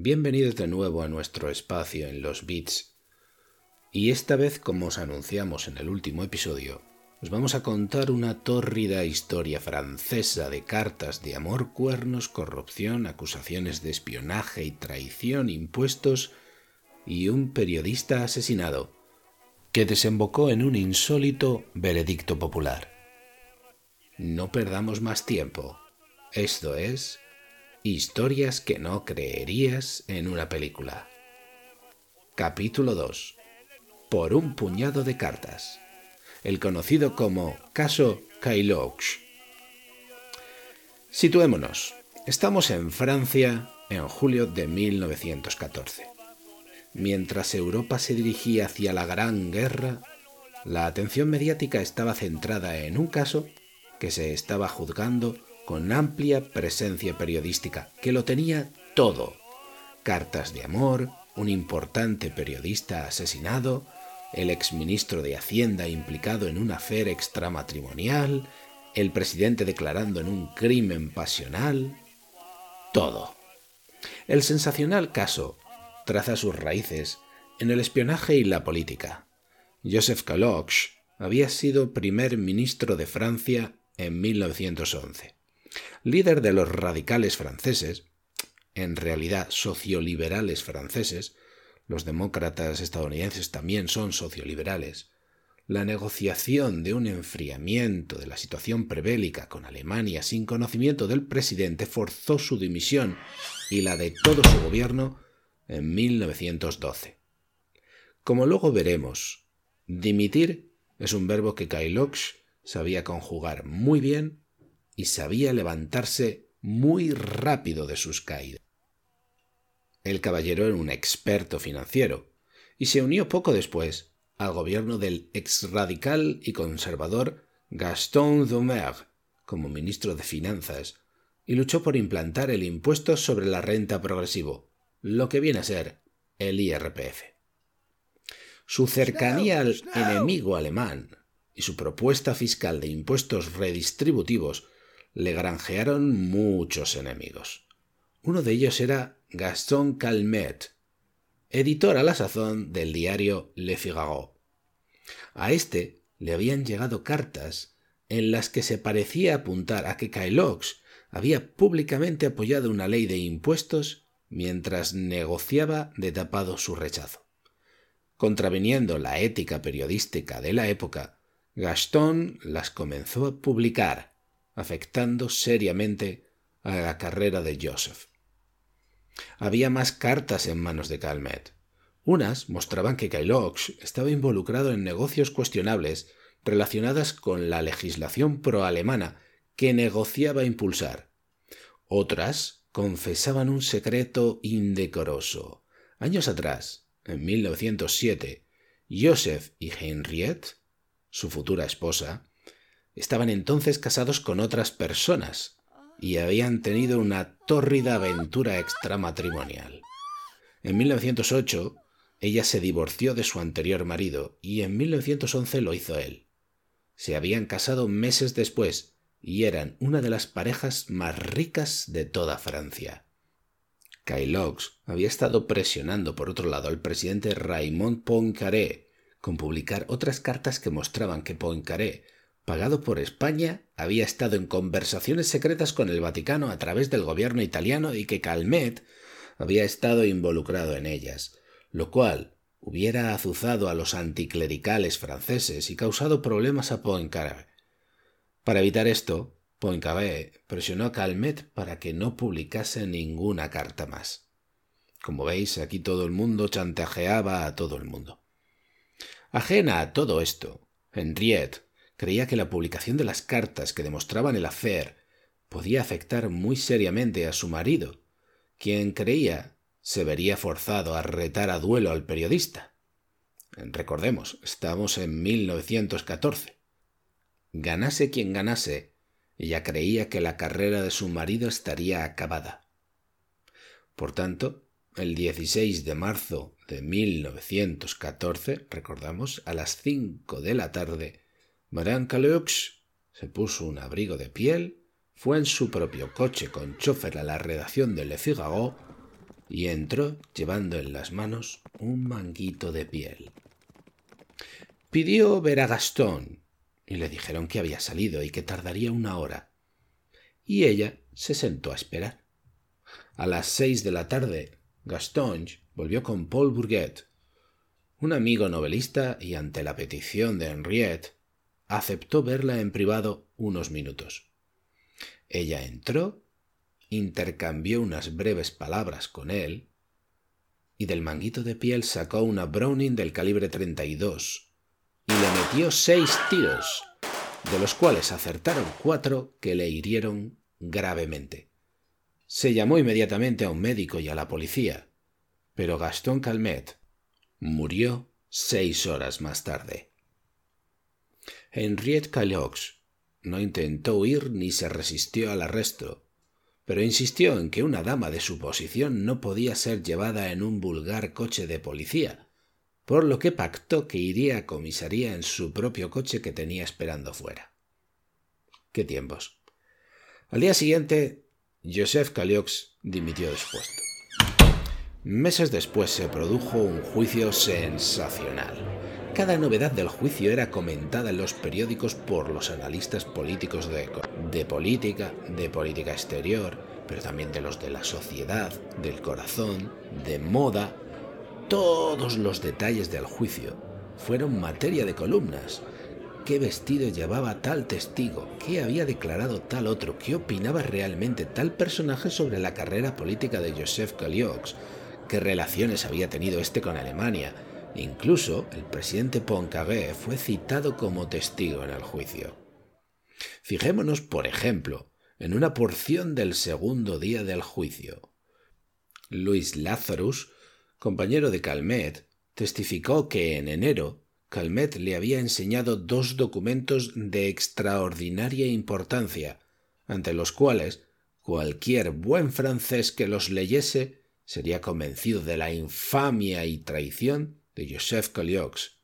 Bienvenidos de nuevo a nuestro espacio en los bits. Y esta vez, como os anunciamos en el último episodio, os vamos a contar una tórrida historia francesa de cartas de amor, cuernos, corrupción, acusaciones de espionaje y traición, impuestos y un periodista asesinado, que desembocó en un insólito veredicto popular. No perdamos más tiempo. Esto es Historias que no creerías en una película. Capítulo 2. Por un puñado de cartas. El conocido como caso Kailoch. Situémonos. Estamos en Francia en julio de 1914. Mientras Europa se dirigía hacia la Gran Guerra, la atención mediática estaba centrada en un caso que se estaba juzgando con amplia presencia periodística, que lo tenía todo. Cartas de amor, un importante periodista asesinado, el exministro de Hacienda implicado en un afer extramatrimonial, el presidente declarando en un crimen pasional. Todo. El sensacional caso traza sus raíces en el espionaje y la política. Joseph Caloch había sido primer ministro de Francia en 1911 líder de los radicales franceses, en realidad socioliberales franceses, los demócratas estadounidenses también son socioliberales, la negociación de un enfriamiento de la situación prebélica con Alemania sin conocimiento del presidente forzó su dimisión y la de todo su gobierno en 1912. Como luego veremos, dimitir es un verbo que Kailoch sabía conjugar muy bien y sabía levantarse muy rápido de sus caídas. El caballero era un experto financiero y se unió poco después al gobierno del ex radical y conservador Gaston Doumer como ministro de Finanzas y luchó por implantar el impuesto sobre la renta progresivo, lo que viene a ser el IRPF. Su cercanía al enemigo alemán y su propuesta fiscal de impuestos redistributivos le granjearon muchos enemigos. Uno de ellos era Gaston Calmet, editor a la sazón del diario Le Figaro. A este le habían llegado cartas en las que se parecía apuntar a que Kailox había públicamente apoyado una ley de impuestos mientras negociaba de tapado su rechazo. Contraviniendo la ética periodística de la época, Gaston las comenzó a publicar afectando seriamente a la carrera de Joseph. Había más cartas en manos de Calmet. Unas mostraban que Kailox estaba involucrado en negocios cuestionables relacionadas con la legislación pro-alemana que negociaba impulsar. Otras confesaban un secreto indecoroso. Años atrás, en 1907, Joseph y Henriette, su futura esposa, Estaban entonces casados con otras personas y habían tenido una tórrida aventura extramatrimonial. En 1908, ella se divorció de su anterior marido y en 1911 lo hizo él. Se habían casado meses después y eran una de las parejas más ricas de toda Francia. Kailox había estado presionando por otro lado al presidente Raymond Poincaré con publicar otras cartas que mostraban que Poincaré pagado por España, había estado en conversaciones secretas con el Vaticano a través del gobierno italiano y que Calmet había estado involucrado en ellas, lo cual hubiera azuzado a los anticlericales franceses y causado problemas a Poincaré. Para evitar esto, Poincaré presionó a Calmet para que no publicase ninguna carta más. Como veis, aquí todo el mundo chantajeaba a todo el mundo. Ajena a todo esto, Henriette creía que la publicación de las cartas que demostraban el hacer podía afectar muy seriamente a su marido, quien creía se vería forzado a retar a duelo al periodista. Recordemos, estamos en 1914. Ganase quien ganase, ella creía que la carrera de su marido estaría acabada. Por tanto, el 16 de marzo de 1914, recordamos, a las cinco de la tarde, Madame Caleux se puso un abrigo de piel, fue en su propio coche con chofer a la redacción de Le Figaro y entró llevando en las manos un manguito de piel. Pidió ver a Gastón y le dijeron que había salido y que tardaría una hora. Y ella se sentó a esperar. A las seis de la tarde, Gastón volvió con Paul Bourget, un amigo novelista, y ante la petición de Henriette, aceptó verla en privado unos minutos. Ella entró, intercambió unas breves palabras con él, y del manguito de piel sacó una Browning del calibre 32 y le metió seis tiros, de los cuales acertaron cuatro que le hirieron gravemente. Se llamó inmediatamente a un médico y a la policía, pero Gastón Calmet murió seis horas más tarde. Henriette Calox no intentó huir ni se resistió al arresto, pero insistió en que una dama de su posición no podía ser llevada en un vulgar coche de policía, por lo que pactó que iría a comisaría en su propio coche que tenía esperando fuera. ¿Qué tiempos? Al día siguiente, Joseph Caliox dimitió de su puesto. Meses después se produjo un juicio sensacional. Cada novedad del juicio era comentada en los periódicos por los analistas políticos de, de, política, de política exterior, pero también de los de la sociedad, del corazón, de moda. Todos los detalles del juicio fueron materia de columnas. ¿Qué vestido llevaba tal testigo? ¿Qué había declarado tal otro? ¿Qué opinaba realmente tal personaje sobre la carrera política de Joseph Caliox? qué relaciones había tenido este con Alemania. Incluso el presidente Poincaré fue citado como testigo en el juicio. Fijémonos, por ejemplo, en una porción del segundo día del juicio. Luis Lazarus, compañero de Calmet, testificó que en enero Calmet le había enseñado dos documentos de extraordinaria importancia, ante los cuales cualquier buen francés que los leyese sería convencido de la infamia y traición de Joseph Colliox.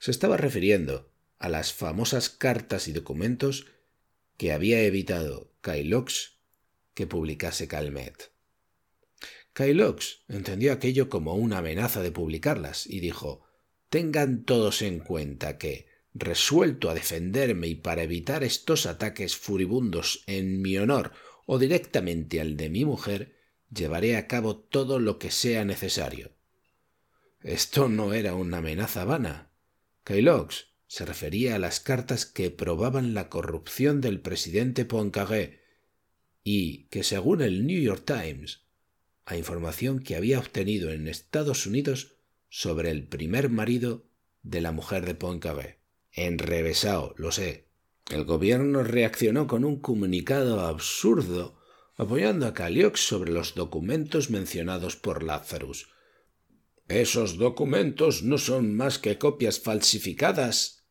Se estaba refiriendo a las famosas cartas y documentos que había evitado Kailox que publicase Calmet. Kailox entendió aquello como una amenaza de publicarlas y dijo Tengan todos en cuenta que, resuelto a defenderme y para evitar estos ataques furibundos en mi honor o directamente al de mi mujer, llevaré a cabo todo lo que sea necesario. Esto no era una amenaza vana. Kailox se refería a las cartas que probaban la corrupción del presidente Poincaré y que, según el New York Times, a información que había obtenido en Estados Unidos sobre el primer marido de la mujer de Poincaré. Enrevesado, lo sé. El gobierno reaccionó con un comunicado absurdo apoyando a Caliox sobre los documentos mencionados por Lazarus. Esos documentos no son más que copias falsificadas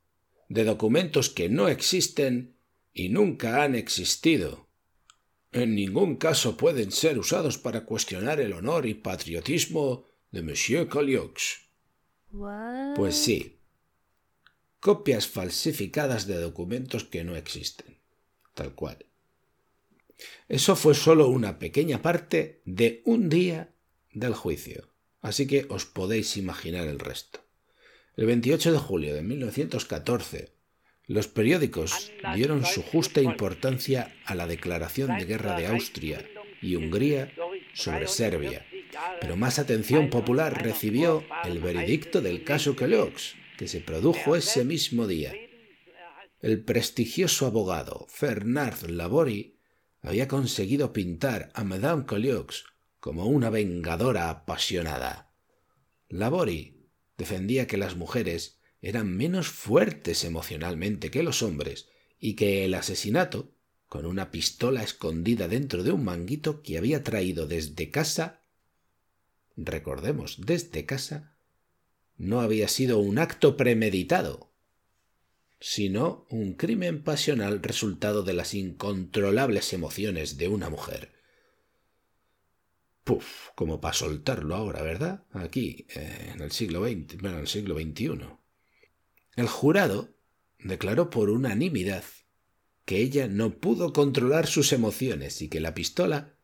de documentos que no existen y nunca han existido. En ningún caso pueden ser usados para cuestionar el honor y patriotismo de Monsieur Caliox. Pues sí, copias falsificadas de documentos que no existen, tal cual. Eso fue solo una pequeña parte de un día del juicio, así que os podéis imaginar el resto. El 28 de julio de 1914, los periódicos dieron su justa importancia a la declaración de guerra de Austria y Hungría sobre Serbia, pero más atención popular recibió el veredicto del caso Kellogg's, que se produjo ese mismo día. El prestigioso abogado Fernand Labori había conseguido pintar a Madame Colliox como una vengadora apasionada. Labori defendía que las mujeres eran menos fuertes emocionalmente que los hombres y que el asesinato, con una pistola escondida dentro de un manguito que había traído desde casa, recordemos, desde casa, no había sido un acto premeditado, sino un crimen pasional resultado de las incontrolables emociones de una mujer. Puf, como para soltarlo ahora, ¿verdad? Aquí, eh, en el siglo XX, bueno, en el siglo XXI. El jurado declaró por unanimidad que ella no pudo controlar sus emociones y que la pistola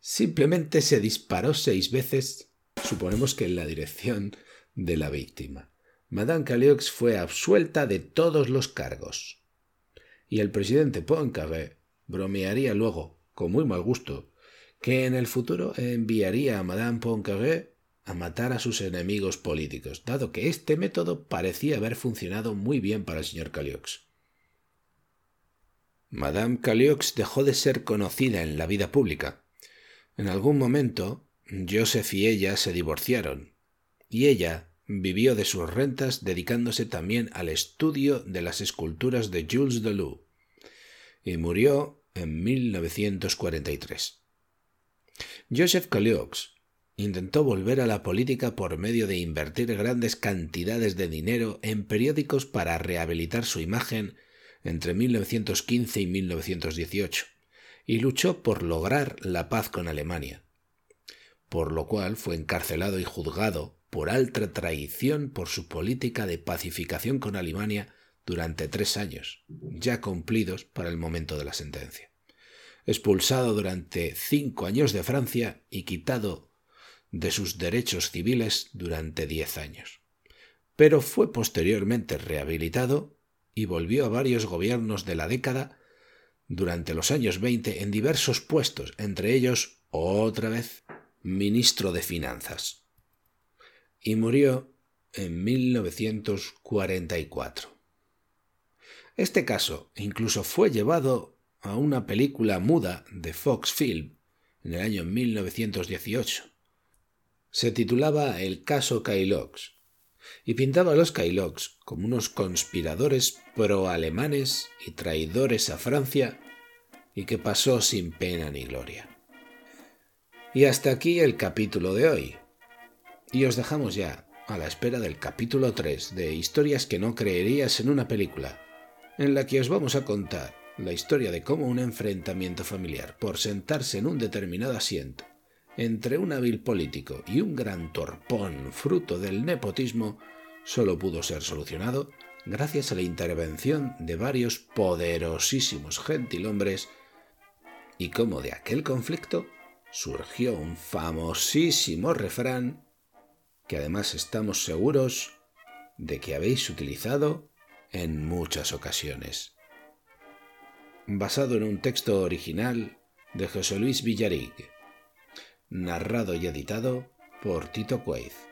simplemente se disparó seis veces, suponemos que en la dirección de la víctima. Madame Caliux fue absuelta de todos los cargos. Y el presidente Poincaré bromearía luego, con muy mal gusto, que en el futuro enviaría a Madame Poincaré a matar a sus enemigos políticos, dado que este método parecía haber funcionado muy bien para el señor Caliux. Madame Caliux dejó de ser conocida en la vida pública. En algún momento, Joseph y ella se divorciaron, y ella vivió de sus rentas dedicándose también al estudio de las esculturas de Jules Delou, y murió en 1943. Joseph Caliux intentó volver a la política por medio de invertir grandes cantidades de dinero en periódicos para rehabilitar su imagen entre 1915 y 1918, y luchó por lograr la paz con Alemania, por lo cual fue encarcelado y juzgado por alta traición por su política de pacificación con Alemania durante tres años, ya cumplidos para el momento de la sentencia. Expulsado durante cinco años de Francia y quitado de sus derechos civiles durante diez años. Pero fue posteriormente rehabilitado y volvió a varios gobiernos de la década durante los años 20 en diversos puestos, entre ellos, otra vez, ministro de Finanzas. Y murió en 1944. Este caso incluso fue llevado a una película muda de Fox Film en el año 1918. Se titulaba El caso Kailox y pintaba a los Kailoks como unos conspiradores pro-alemanes y traidores a Francia y que pasó sin pena ni gloria. Y hasta aquí el capítulo de hoy. Y os dejamos ya a la espera del capítulo 3 de Historias que no creerías en una película, en la que os vamos a contar la historia de cómo un enfrentamiento familiar por sentarse en un determinado asiento entre un hábil político y un gran torpón fruto del nepotismo solo pudo ser solucionado gracias a la intervención de varios poderosísimos gentilhombres y cómo de aquel conflicto surgió un famosísimo refrán que además estamos seguros de que habéis utilizado en muchas ocasiones. Basado en un texto original de José Luis Villarigue narrado y editado por Tito Cueiz.